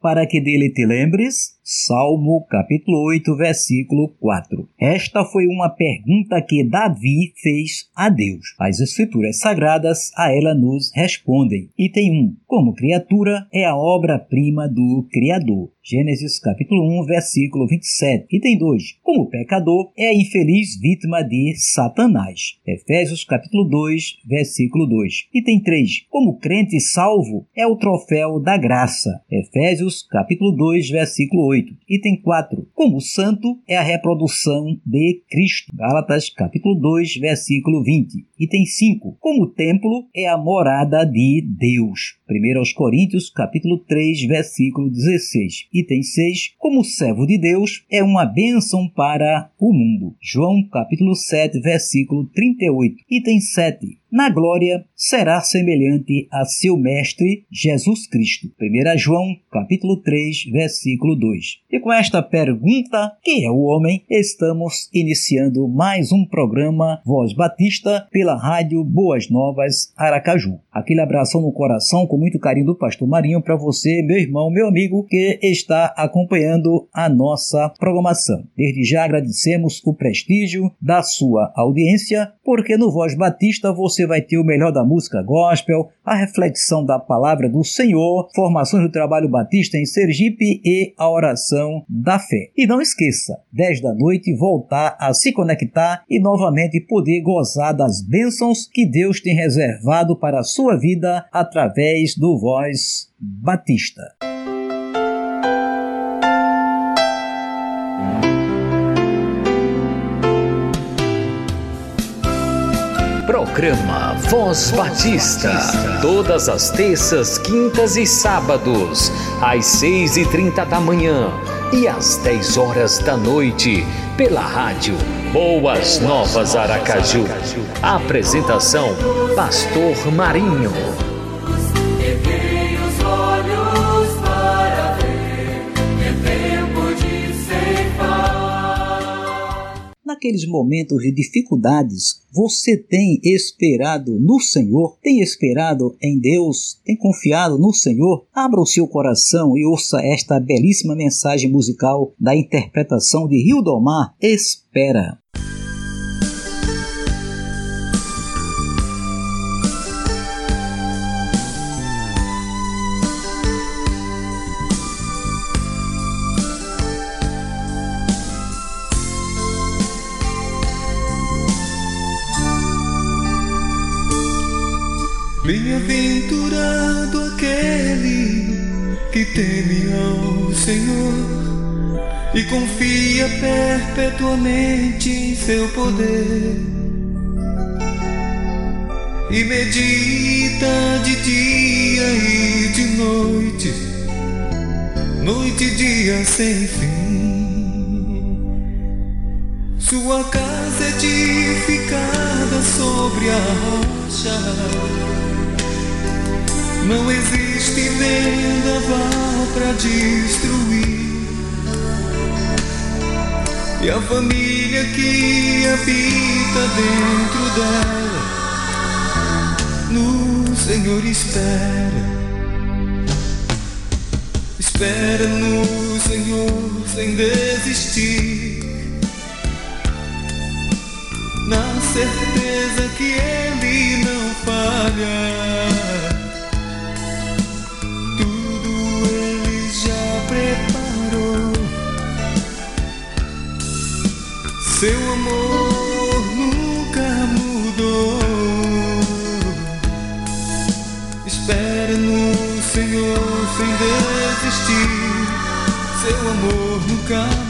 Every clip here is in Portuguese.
Para que dele te lembres? Salmo capítulo 8, versículo 4. Esta foi uma pergunta que Davi fez a Deus. As escrituras sagradas a ela nos respondem. Item 1. Como criatura é a obra-prima do Criador. Gênesis capítulo 1, versículo 27. Item 2. Como pecador, é a infeliz vítima de Satanás. Efésios capítulo 2, versículo 2. Item 3. Como crente salvo, é o troféu da graça. Efésios capítulo 2, versículo 8. Item 4. Como santo, é a reprodução de Cristo. Gálatas capítulo 2, versículo 20. Item 5. Como templo, é a morada de Deus. 1 Coríntios capítulo 3, versículo 16 item 6, como servo de Deus, é uma bênção para o mundo. João capítulo 7, versículo 38. Item 7 na glória será semelhante a seu mestre Jesus Cristo. 1 João, capítulo 3, versículo 2. E com esta pergunta, que é o homem, estamos iniciando mais um programa Voz Batista pela rádio Boas Novas Aracaju. Aquele abração no coração com muito carinho do pastor Marinho para você, meu irmão, meu amigo que está acompanhando a nossa programação. Desde já agradecemos o prestígio da sua audiência, porque no Voz Batista você vai ter o melhor da música gospel, a reflexão da palavra do Senhor, formações do trabalho batista em Sergipe e a oração da fé. E não esqueça, 10 da noite voltar a se conectar e novamente poder gozar das bênçãos que Deus tem reservado para a sua vida através do Voz Batista. Programa Voz Batista. Todas as terças, quintas e sábados, às seis e trinta da manhã e às dez horas da noite, pela rádio Boas Novas Aracaju. Apresentação: Pastor Marinho. Naqueles momentos de dificuldades, você tem esperado no Senhor? Tem esperado em Deus? Tem confiado no Senhor? Abra o seu coração e ouça esta belíssima mensagem musical da interpretação de Rio do Mar. Espera. Bem-aventurado aquele que teme ao Senhor e confia perpetuamente em seu poder. E medita de dia e de noite, noite e dia sem fim. Sua casa edificada sobre a rocha não existe vendaval para destruir. E a família que habita dentro dela, no Senhor espera. Espera no Senhor sem desistir. Na certeza que Ele não falha. Seu amor nunca mudou. Espere no Senhor sem desistir. Seu amor nunca mudou.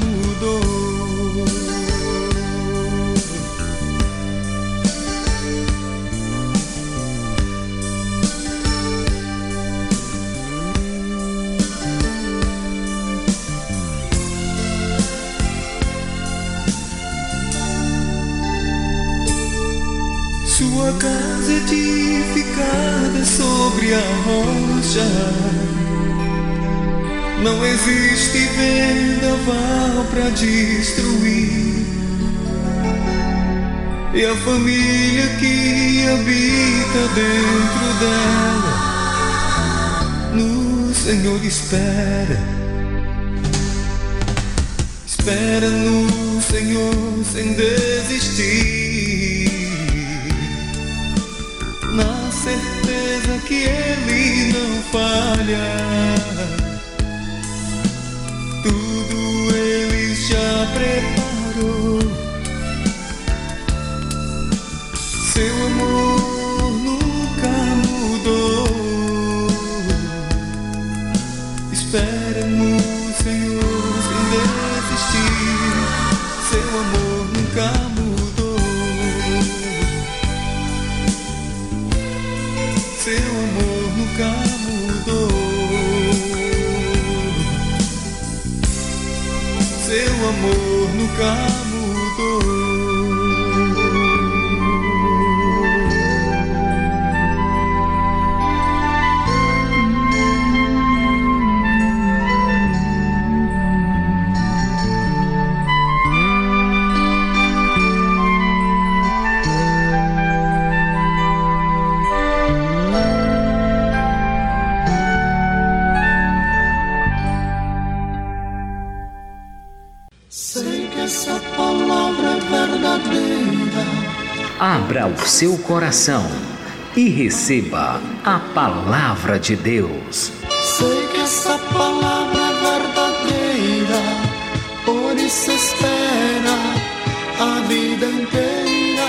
Casa edificada sobre a rocha. Não existe vendaval para destruir. E a família que habita dentro dela, no Senhor espera. Espera no Senhor sem desistir certeza que Ele não falha. Tudo Ele já preparou. Seu amor Seu amor nunca mudou. Seu amor nunca mudou. Seu coração e receba a palavra de Deus. Sei que essa palavra é verdadeira. Por isso espera a vida inteira.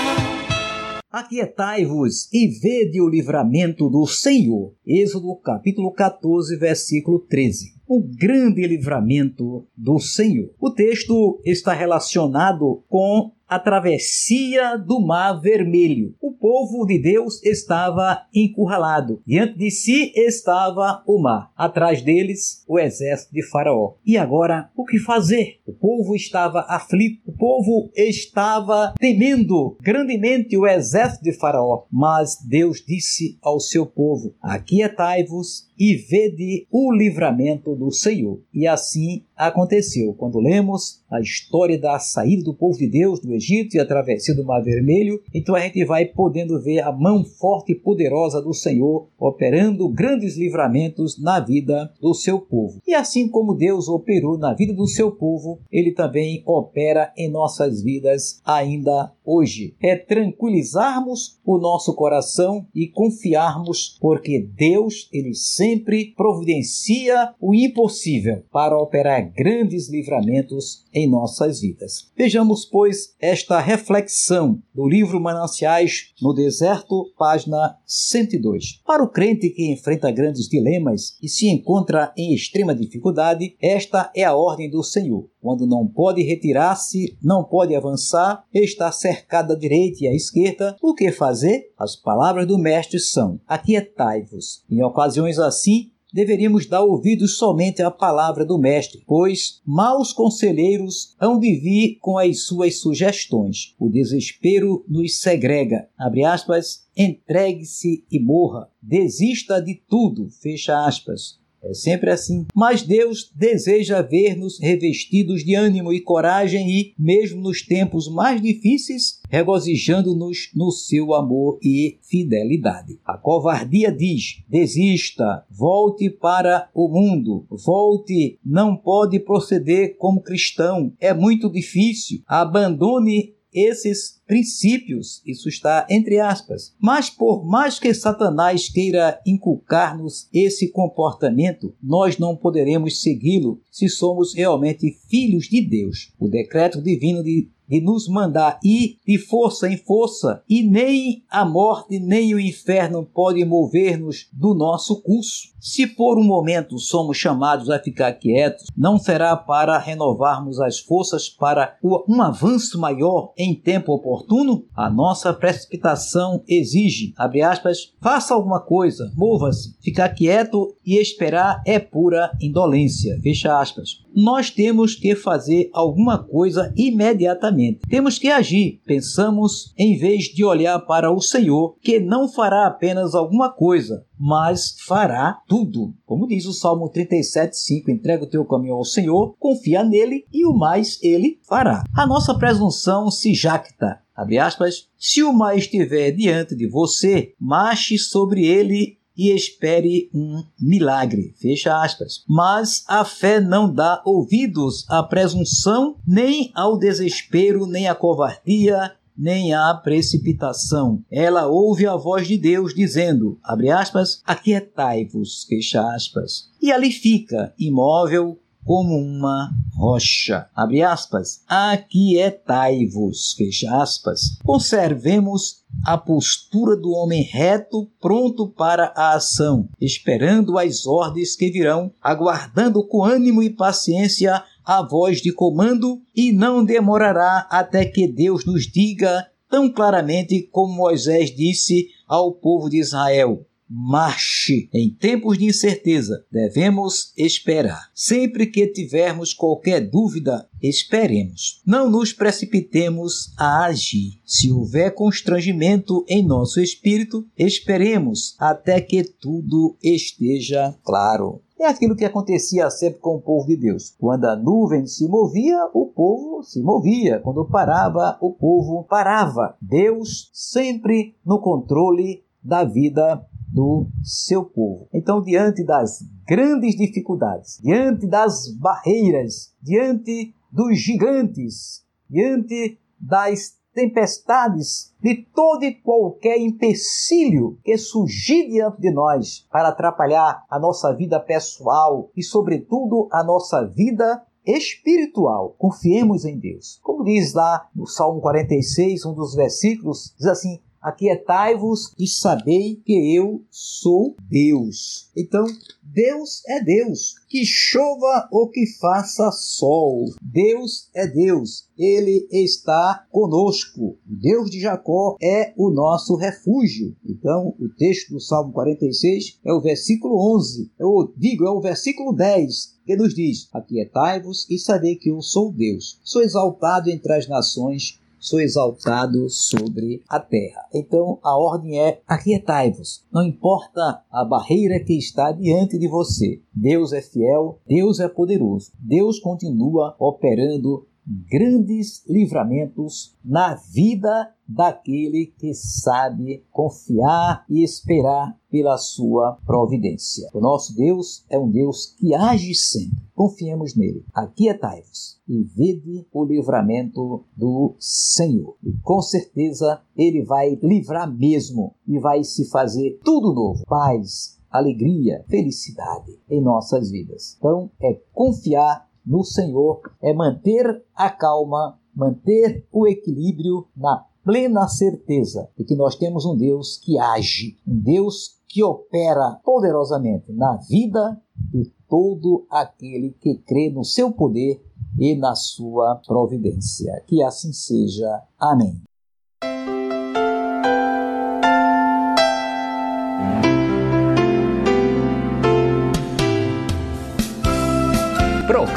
Aquietai-vos e vede o livramento do Senhor. Êxodo capítulo 14, versículo 13. O grande livramento do Senhor. O texto está relacionado com a travessia do Mar Vermelho. O povo de Deus estava encurralado. Diante de si estava o mar. Atrás deles, o exército de Faraó. E agora, o que fazer? O povo estava aflito. O povo estava temendo grandemente o exército de Faraó. Mas Deus disse ao seu povo: Aquietai-vos e vede o livramento do Senhor. E assim aconteceu. Quando lemos a história da saída do povo de Deus do Egito e a travessia do Mar Vermelho, então a gente vai podendo ver a mão forte e poderosa do Senhor operando grandes livramentos na vida do seu povo. E assim como Deus operou na vida do seu povo, ele também opera em nossas vidas ainda hoje. É tranquilizarmos o nosso coração e confiarmos, porque Deus, ele sempre providencia o impossível para operar grandes livramentos em nossas vidas. Vejamos, pois, esta reflexão do livro Mananciais no Deserto, página 102. Para o crente que enfrenta grandes dilemas e se encontra em extrema dificuldade, esta é a ordem do Senhor. Quando não pode retirar-se, não pode avançar, está cercado à direita e à esquerda, o que fazer? As palavras do Mestre são: Aquietai-vos. Em ocasiões assim, deveríamos dar ouvidos somente à palavra do Mestre, pois maus conselheiros hão de vir com as suas sugestões. O desespero nos segrega. Abre aspas, entregue-se e morra. Desista de tudo. Fecha aspas. É sempre assim. Mas Deus deseja ver-nos revestidos de ânimo e coragem e, mesmo nos tempos mais difíceis, regozijando-nos no seu amor e fidelidade. A covardia diz: desista, volte para o mundo, volte, não pode proceder como cristão, é muito difícil, abandone esses princípios, isso está entre aspas. Mas por mais que Satanás queira inculcar-nos esse comportamento, nós não poderemos segui-lo se somos realmente filhos de Deus. O decreto divino de de nos mandar ir de força em força, e nem a morte nem o inferno podem mover-nos do nosso curso. Se por um momento somos chamados a ficar quietos, não será para renovarmos as forças para um avanço maior em tempo oportuno oportuno? A nossa precipitação exige, abre aspas, faça alguma coisa, mova-se. Ficar quieto e esperar é pura indolência, fecha aspas. Nós temos que fazer alguma coisa imediatamente. Temos que agir. Pensamos em vez de olhar para o Senhor, que não fará apenas alguma coisa, mas fará tudo. Como diz o Salmo 37:5, entrega o teu caminho ao Senhor, confia nele e o mais ele fará. A nossa presunção se jacta Abre aspas, se o mar estiver diante de você, marche sobre ele e espere um milagre. Fecha aspas. Mas a fé não dá ouvidos à presunção, nem ao desespero, nem à covardia, nem à precipitação. Ela ouve a voz de Deus dizendo, abre aspas, aquietai-vos, fecha aspas. E ali fica, imóvel, como uma rocha. Abre aspas. Aquietai-vos. Fecha aspas. Conservemos a postura do homem reto, pronto para a ação, esperando as ordens que virão, aguardando com ânimo e paciência a voz de comando, e não demorará até que Deus nos diga tão claramente como Moisés disse ao povo de Israel: marche. Em tempos de incerteza, devemos esperar. Sempre que tivermos qualquer dúvida, esperemos. Não nos precipitemos a agir. Se houver constrangimento em nosso espírito, esperemos até que tudo esteja claro. É aquilo que acontecia sempre com o povo de Deus. Quando a nuvem se movia, o povo se movia. Quando parava, o povo parava. Deus sempre no controle da vida do seu povo. Então, diante das grandes dificuldades, diante das barreiras, diante dos gigantes, diante das tempestades, de todo e qualquer empecilho que surgir diante de nós para atrapalhar a nossa vida pessoal e, sobretudo, a nossa vida espiritual. Confiemos em Deus. Como diz lá no Salmo 46, um dos versículos, diz assim: Aquietai-vos e sabei que eu sou Deus. Então, Deus é Deus. Que chova ou que faça sol. Deus é Deus. Ele está conosco. O Deus de Jacó é o nosso refúgio. Então, o texto do Salmo 46 é o versículo 11. Eu digo, é o versículo 10 que nos diz: Aquietai-vos e sabei que eu sou Deus. Sou exaltado entre as nações sou exaltado sobre a terra. Então a ordem é: aquietai-vos. Não importa a barreira que está diante de você. Deus é fiel, Deus é poderoso. Deus continua operando grandes livramentos na vida daquele que sabe confiar e esperar pela sua providência. O nosso Deus é um Deus que age sempre. Confiemos nele. Aquietai-vos e vede o livramento do Senhor. E com certeza ele vai livrar mesmo e vai se fazer tudo novo. Paz, alegria, felicidade em nossas vidas. Então é confiar no Senhor é manter a calma, manter o equilíbrio na plena certeza de que nós temos um Deus que age, um Deus que opera poderosamente na vida de todo aquele que crê no seu poder e na sua providência. Que assim seja. Amém.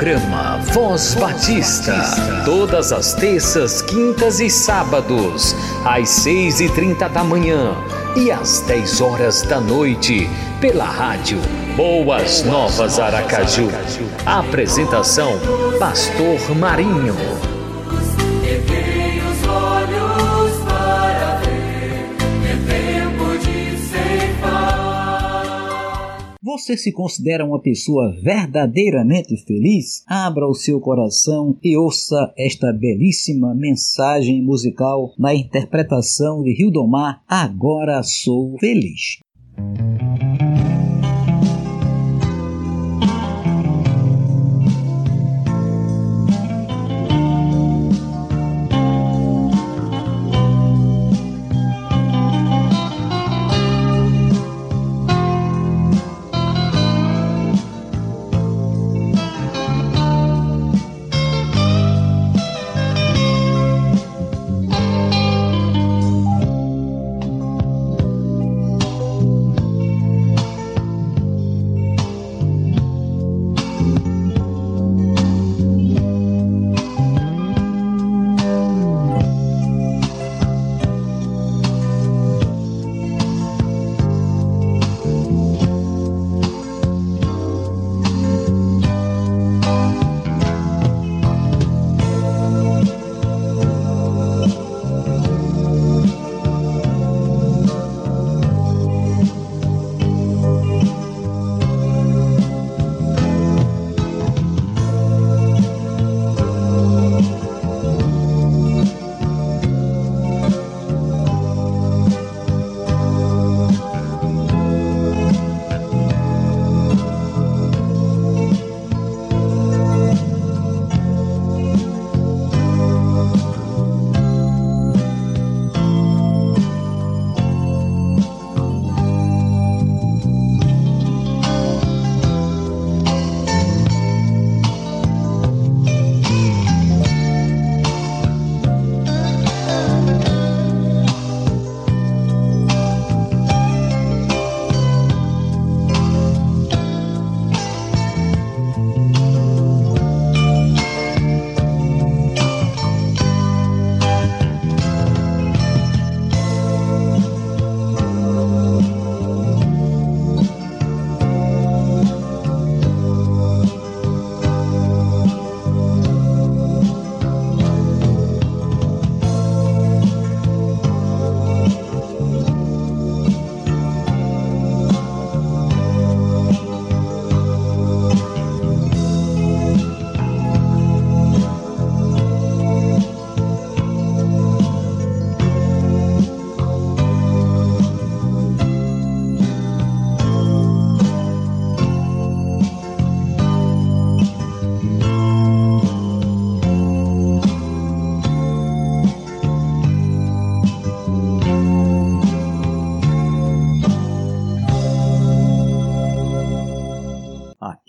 Programa Voz Batista. Todas as terças, quintas e sábados, às seis e trinta da manhã e às dez horas da noite, pela rádio Boas Novas Aracaju. Apresentação: Pastor Marinho. Você se considera uma pessoa verdadeiramente feliz? Abra o seu coração e ouça esta belíssima mensagem musical na interpretação de Rildomar Agora Sou Feliz.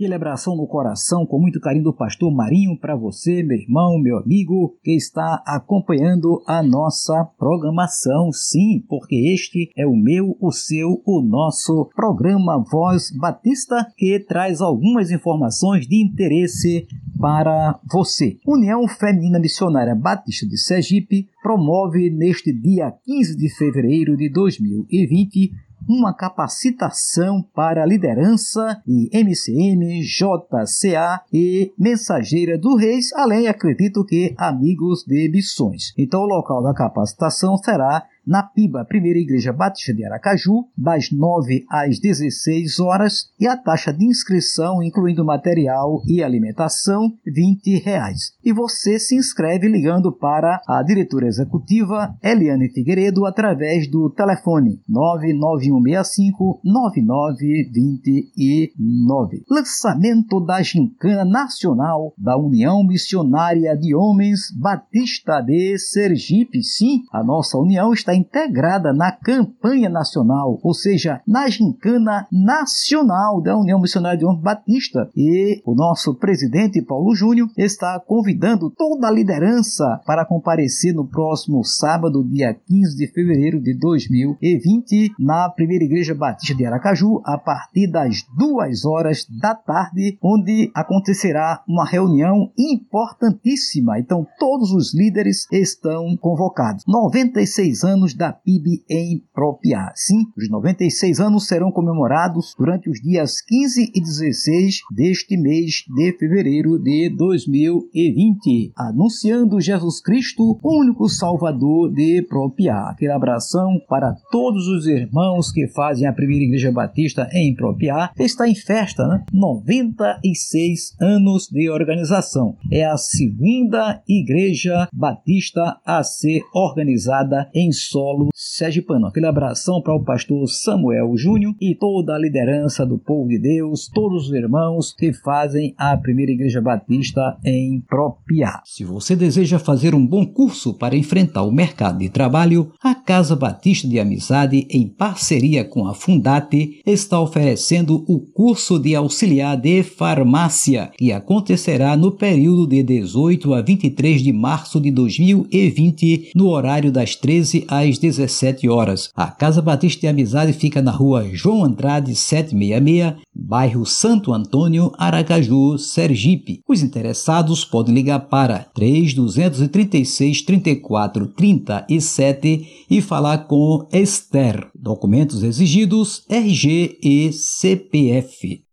Celebração no coração, com muito carinho do pastor Marinho, para você, meu irmão, meu amigo, que está acompanhando a nossa programação. Sim, porque este é o meu, o seu, o nosso programa Voz Batista, que traz algumas informações de interesse para você. União Feminina Missionária Batista de Sergipe promove neste dia 15 de fevereiro de 2020 uma capacitação para liderança de MCM, JCA e Mensageira do Reis, além, acredito que, amigos de missões. Então, o local da capacitação será na PIBA, Primeira Igreja Batista de Aracaju, das 9 às 16 horas, e a taxa de inscrição, incluindo material e alimentação, 20 reais. E você se inscreve ligando para a diretora executiva Eliane Figueiredo através do telefone 99165 9929. Lançamento da Gincana Nacional da União Missionária de Homens Batista de Sergipe. Sim, a nossa união está está integrada na campanha nacional, ou seja, na gincana nacional da União Missionária de Homens Batista. E o nosso presidente Paulo Júnior está convidando toda a liderança para comparecer no próximo sábado, dia 15 de fevereiro de 2020, na Primeira Igreja Batista de Aracaju, a partir das duas horas da tarde, onde acontecerá uma reunião importantíssima. Então, todos os líderes estão convocados. 96 anos anos da PIB em Propiá. Sim, os 96 anos serão comemorados durante os dias 15 e 16 deste mês de fevereiro de 2020, anunciando Jesus Cristo, único Salvador de Propiá. Aquele abração para todos os irmãos que fazem a primeira igreja batista em Propiá, está em festa, né? 96 anos de organização. É a segunda igreja batista a ser organizada em solo sergipano. Aquele abração para o pastor Samuel Júnior e toda a liderança do povo de Deus, todos os irmãos que fazem a primeira igreja batista em Propiá. Se você deseja fazer um bom curso para enfrentar o mercado de trabalho, a Casa Batista de Amizade, em parceria com a Fundate, está oferecendo o curso de auxiliar de farmácia, que acontecerá no período de 18 a 23 de março de 2020, no horário das 13 às às 17 horas. A Casa Batista de Amizade fica na rua João Andrade 766, bairro Santo Antônio, Aracaju, Sergipe. Os interessados podem ligar para 3236 34 37 e falar com Esther. Documentos exigidos: RG e CPF.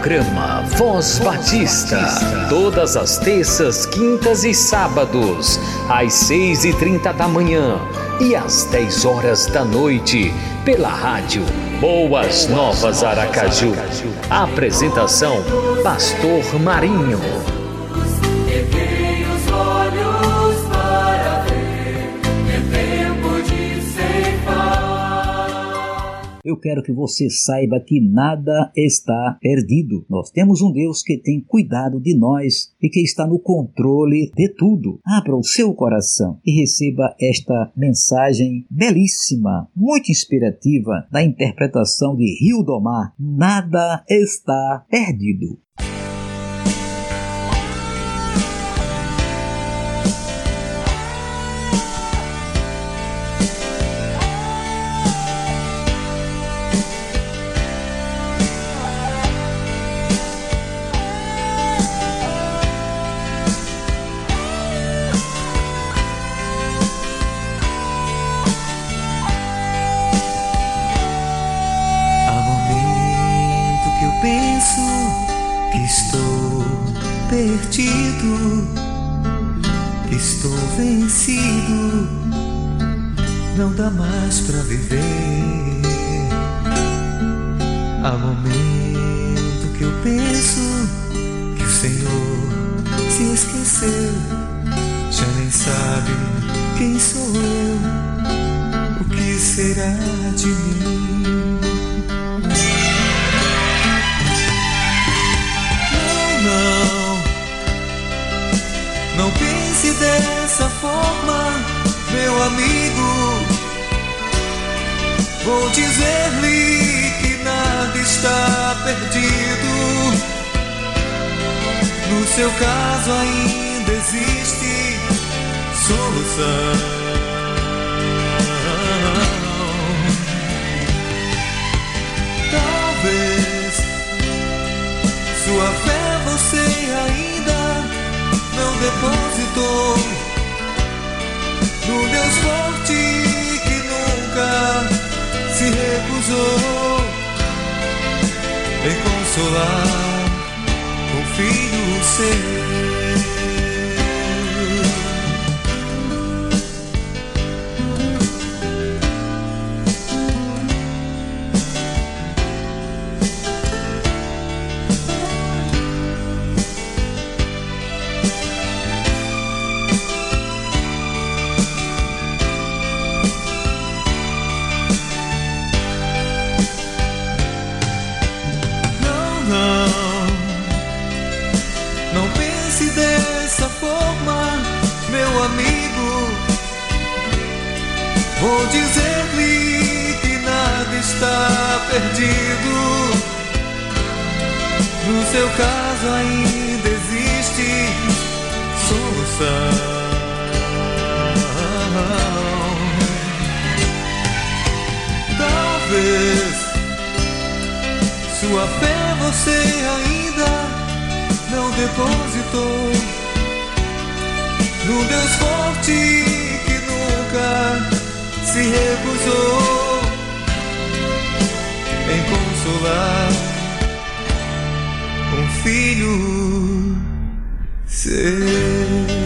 Programa Voz Batista. Todas as terças, quintas e sábados, às seis e trinta da manhã e às dez horas da noite, pela rádio Boas Novas Aracaju. Apresentação: Pastor Marinho. Eu quero que você saiba que nada está perdido. Nós temos um Deus que tem cuidado de nós e que está no controle de tudo. Abra o seu coração e receba esta mensagem belíssima, muito inspirativa, da interpretação de Rio do Mar. Nada está perdido. Não dá mais para viver. Há momento que eu penso que o Senhor se esqueceu, já nem sabe quem sou eu, o que será de mim. Não, pense dessa forma, meu amigo, vou dizer-lhe que nada está perdido. No seu caso ainda existe solução. Depositou no Deus forte que nunca se recusou em consolar um filho seu. Vou dizer-lhe que nada está perdido. No seu caso ainda existe solução. Talvez sua fé você ainda não depositou no Deus forte que nunca se recusou em consolar um filho seu.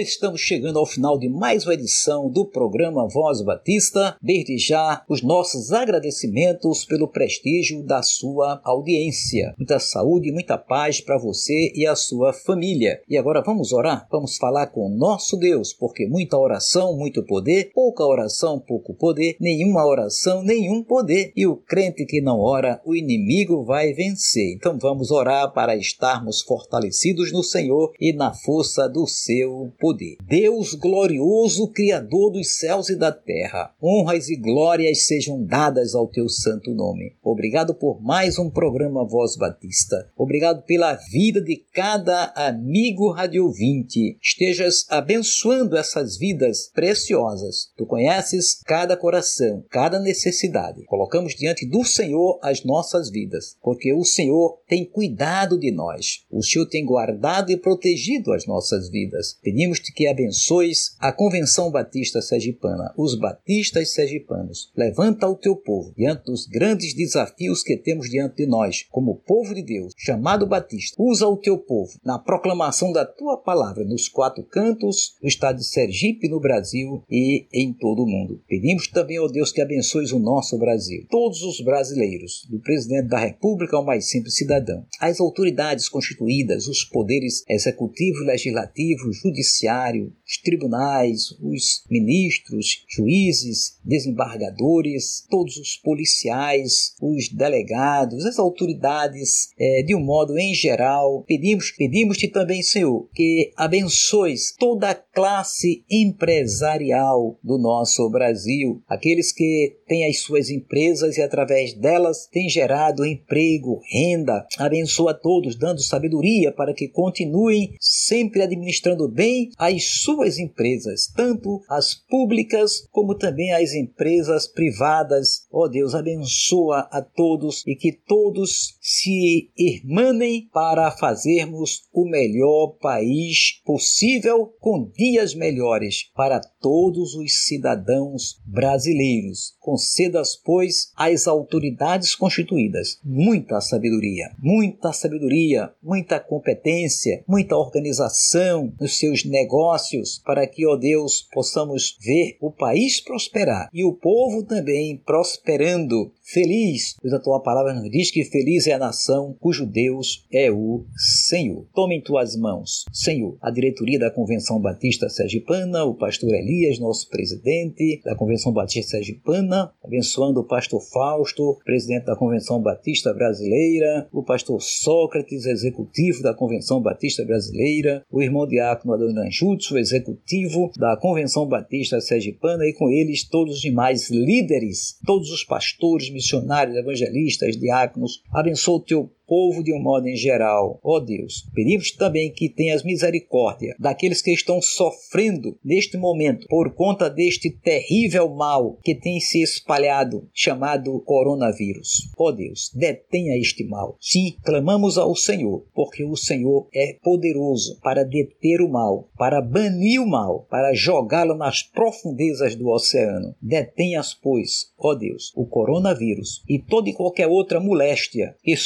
Estamos chegando ao final de mais uma edição do programa Voz Batista. Desde já, os nossos agradecimentos pelo prestígio da sua audiência. Muita saúde e muita paz para você e a sua família. E agora vamos orar? Vamos falar com o nosso Deus, porque muita oração, muito poder, pouca oração, pouco poder, nenhuma oração, nenhum poder. E o crente que não ora, o inimigo vai vencer. Então vamos orar para estarmos fortalecidos no Senhor e na força do seu poder. Deus glorioso, Criador dos céus e da terra, honras e glórias sejam dadas ao teu santo nome. Obrigado por mais um programa Voz Batista. Obrigado pela vida de cada amigo radiovinte. Estejas abençoando essas vidas preciosas. Tu conheces cada coração, cada necessidade. Colocamos diante do Senhor as nossas vidas, porque o Senhor tem cuidado de nós. O Senhor tem guardado e protegido as nossas vidas. Pedimos Que abençoes a Convenção Batista Sergipana, os batistas sergipanos. Levanta o teu povo diante dos grandes desafios que temos diante de nós, como povo de Deus, chamado Batista. Usa o teu povo na proclamação da tua palavra nos quatro cantos do estado de Sergipe, no Brasil e em todo o mundo. Pedimos também, ó Deus, que abençoes o nosso Brasil, todos os brasileiros, do presidente da República ao mais simples cidadão, as autoridades constituídas, os poderes executivo, legislativo, judiciário, judiciário, os tribunais, os ministros, juízes, desembargadores, todos os policiais, os delegados, as autoridades, é, de um modo em geral. Pedimos, pedimos-te também, Senhor, que abençoes toda a classe empresarial do nosso Brasil, aqueles que têm as suas empresas e através delas têm gerado emprego, renda. Abençoa todos, dando sabedoria para que continuem sempre administrando bem as suas empresas, tanto as públicas como também as empresas privadas. Ó oh Deus, abençoa a todos e que todos se irmanem para fazermos o melhor país possível com dias melhores para todos os cidadãos brasileiros. Concedas, pois, às autoridades constituídas muita sabedoria, muita sabedoria, muita competência, muita organização nos seus negócios, para que, ó Deus, possamos ver o país prosperar e o povo também prosperando, feliz, pois a tua palavra nos diz que feliz é a nação cujo Deus é o Senhor. Tome em tuas mãos, Senhor, a diretoria da Convenção Batista Sergipana, o pastor Elias, nosso presidente da Convenção Batista Sergipana, abençoando o pastor Fausto, presidente da Convenção Batista Brasileira, o pastor Sócrates, executivo da Convenção Batista Brasileira, o irmão diácono Adoniran Jutsu, executivo da Convenção Batista Sergipana e com eles todos os demais líderes, todos os pastores, missionários, evangelistas, diáconos. Abençoa o teu povo de um modo em geral. Ó oh Deus, pedimos também que tenhas misericórdia daqueles que estão sofrendo neste momento por conta deste terrível mal que tem se espalhado, chamado coronavírus. Ó oh Deus, detenha este mal. Sim, clamamos ao Senhor, porque o Senhor é poderoso para deter o mal, para banir o mal, para jogá-lo nas profundezas do oceano. Detenhas, pois, ó Deus, o coronavírus e toda e qualquer outra moléstia que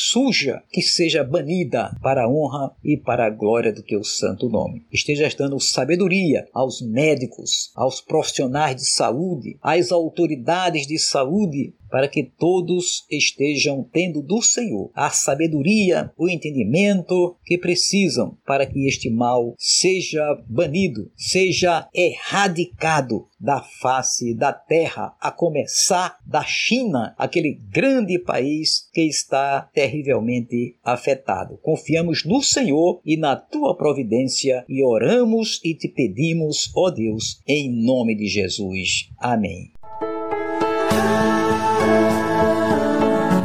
surja que seja banida para a honra e para a glória do teu santo nome. Estejas dando sabedoria aos médicos, aos profissionais de saúde, às autoridades de saúde, para que todos estejam tendo do Senhor a sabedoria, o entendimento que precisam para que este mal seja banido, seja erradicado da face da terra, a começar da China, aquele grande país que está terrivelmente afetado. Confiamos no Senhor e na tua providência e oramos e te pedimos, ó Deus, em nome de Jesus. Amém.